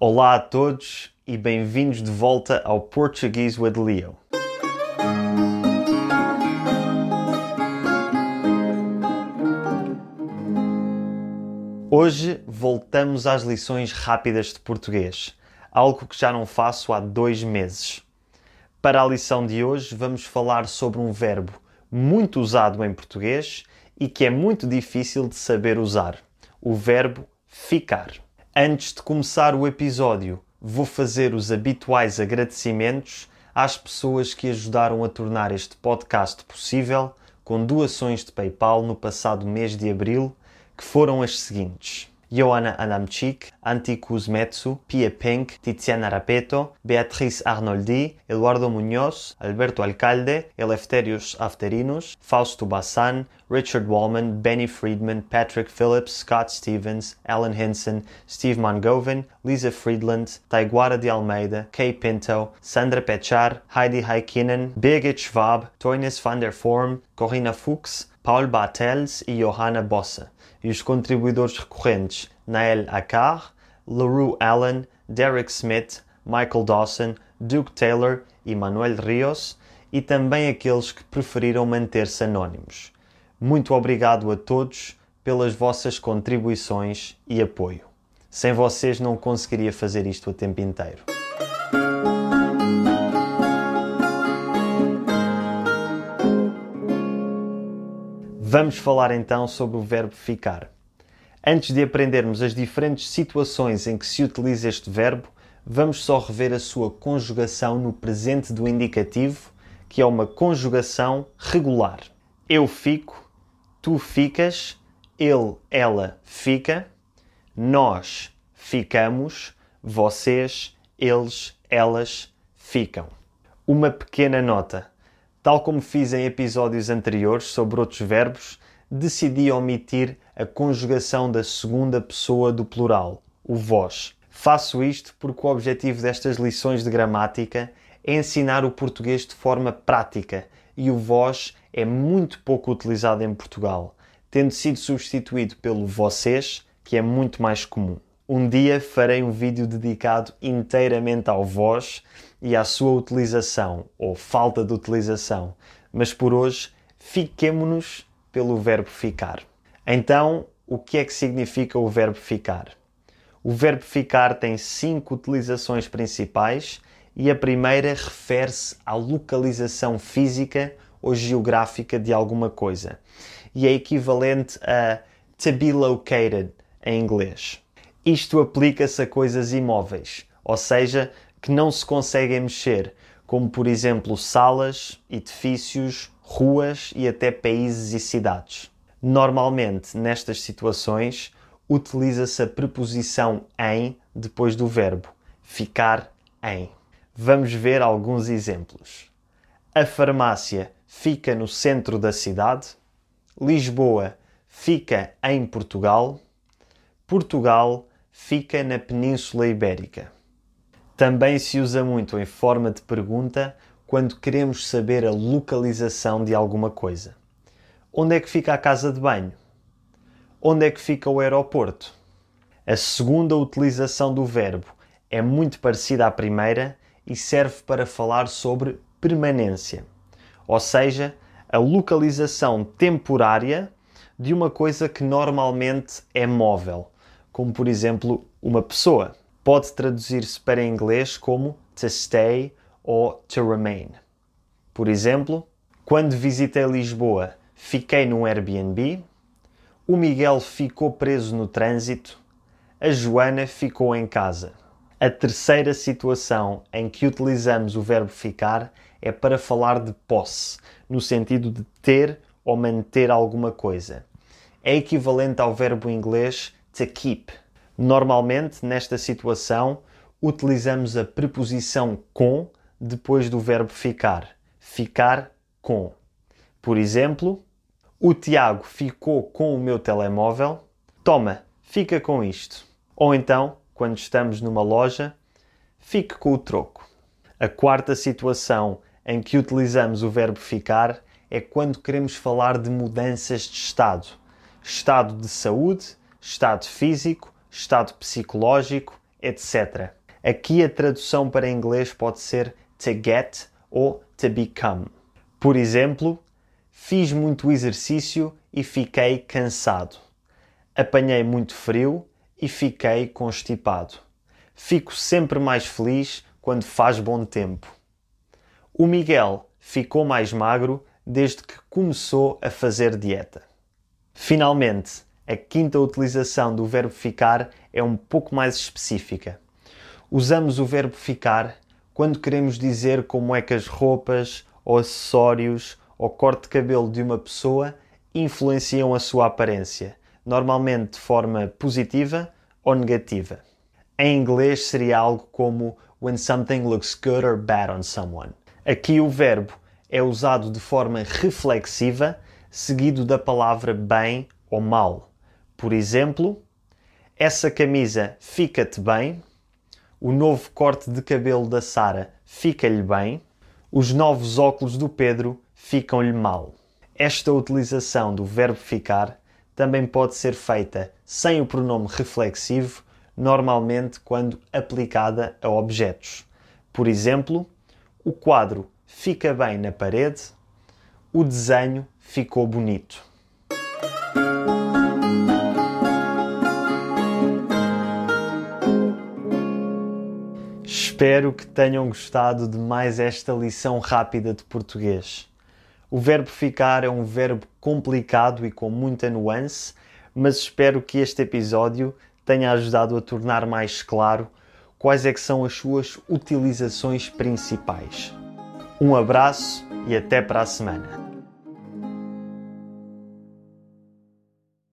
Olá a todos e bem-vindos de volta ao Portuguese with Leo. Hoje voltamos às lições rápidas de português, algo que já não faço há dois meses. Para a lição de hoje, vamos falar sobre um verbo muito usado em português e que é muito difícil de saber usar: o verbo ficar. Antes de começar o episódio, vou fazer os habituais agradecimentos às pessoas que ajudaram a tornar este podcast possível com doações de PayPal no passado mês de abril que foram as seguintes. Johanna Adamczyk, Antti Kuzmetsu, Pia Penk, Tiziana Rapeto, Beatriz Arnoldi, Eduardo Muñoz, Alberto Alcalde, Eleftherios Afterinos, Fausto Bassan, Richard Wallman, Benny Friedman, Patrick Phillips, Scott Stevens, Alan Henson, Steve Mangovan, Lisa Friedland, Taiguara de Almeida, Kay Pinto, Sandra Pechar, Heidi Heikkinen, Birgit Schwab, Toines van der Form, Corinna Fuchs, Paul Bartels e Johanna Bossa e os contribuidores recorrentes Nael Akar, LaRue Allen, Derek Smith, Michael Dawson, Duke Taylor e Manuel Rios, e também aqueles que preferiram manter-se anónimos. Muito obrigado a todos pelas vossas contribuições e apoio. Sem vocês não conseguiria fazer isto o tempo inteiro. Vamos falar então sobre o verbo ficar. Antes de aprendermos as diferentes situações em que se utiliza este verbo, vamos só rever a sua conjugação no presente do indicativo, que é uma conjugação regular. Eu fico, tu ficas, ele, ela fica, nós ficamos, vocês, eles, elas ficam. Uma pequena nota. Tal como fiz em episódios anteriores sobre outros verbos, decidi omitir a conjugação da segunda pessoa do plural, o vós. Faço isto porque o objetivo destas lições de gramática é ensinar o português de forma prática e o vós é muito pouco utilizado em Portugal, tendo sido substituído pelo vocês, que é muito mais comum. Um dia farei um vídeo dedicado inteiramente ao vós e à sua utilização ou falta de utilização, mas por hoje fiquemo-nos pelo verbo ficar. Então, o que é que significa o verbo ficar? O verbo ficar tem cinco utilizações principais e a primeira refere-se à localização física ou geográfica de alguma coisa e é equivalente a to be located em inglês. Isto aplica-se a coisas imóveis, ou seja, que não se conseguem mexer, como por exemplo salas, edifícios, ruas e até países e cidades. Normalmente, nestas situações, utiliza-se a preposição em depois do verbo ficar em. Vamos ver alguns exemplos. A farmácia fica no centro da cidade. Lisboa fica em Portugal. Portugal fica na Península Ibérica. Também se usa muito em forma de pergunta quando queremos saber a localização de alguma coisa. Onde é que fica a casa de banho? Onde é que fica o aeroporto? A segunda utilização do verbo é muito parecida à primeira e serve para falar sobre permanência, ou seja, a localização temporária de uma coisa que normalmente é móvel como por exemplo uma pessoa. Pode traduzir-se para inglês como to stay ou to remain. Por exemplo, quando visitei Lisboa, fiquei num Airbnb, o Miguel ficou preso no trânsito, a Joana ficou em casa. A terceira situação em que utilizamos o verbo ficar é para falar de posse, no sentido de ter ou manter alguma coisa. É equivalente ao verbo inglês to keep. Normalmente, nesta situação, utilizamos a preposição com depois do verbo ficar. Ficar com. Por exemplo, o Tiago ficou com o meu telemóvel. Toma, fica com isto. Ou então, quando estamos numa loja, fique com o troco. A quarta situação em que utilizamos o verbo ficar é quando queremos falar de mudanças de estado. Estado de saúde estado físico, estado psicológico, etc. Aqui a tradução para inglês pode ser to get ou to become. Por exemplo, fiz muito exercício e fiquei cansado. Apanhei muito frio e fiquei constipado. Fico sempre mais feliz quando faz bom tempo. O Miguel ficou mais magro desde que começou a fazer dieta. Finalmente, a quinta utilização do verbo ficar é um pouco mais específica. Usamos o verbo ficar quando queremos dizer como é que as roupas, ou acessórios, ou corte de cabelo de uma pessoa influenciam a sua aparência, normalmente de forma positiva ou negativa. Em inglês seria algo como when something looks good or bad on someone. Aqui o verbo é usado de forma reflexiva, seguido da palavra bem ou mal. Por exemplo, essa camisa fica-te bem, o novo corte de cabelo da Sara fica-lhe bem, os novos óculos do Pedro ficam-lhe mal. Esta utilização do verbo ficar também pode ser feita sem o pronome reflexivo, normalmente quando aplicada a objetos. Por exemplo, o quadro fica bem na parede, o desenho ficou bonito. Espero que tenham gostado de mais esta lição rápida de português. O verbo ficar é um verbo complicado e com muita nuance, mas espero que este episódio tenha ajudado a tornar mais claro quais é que são as suas utilizações principais. Um abraço e até para a semana.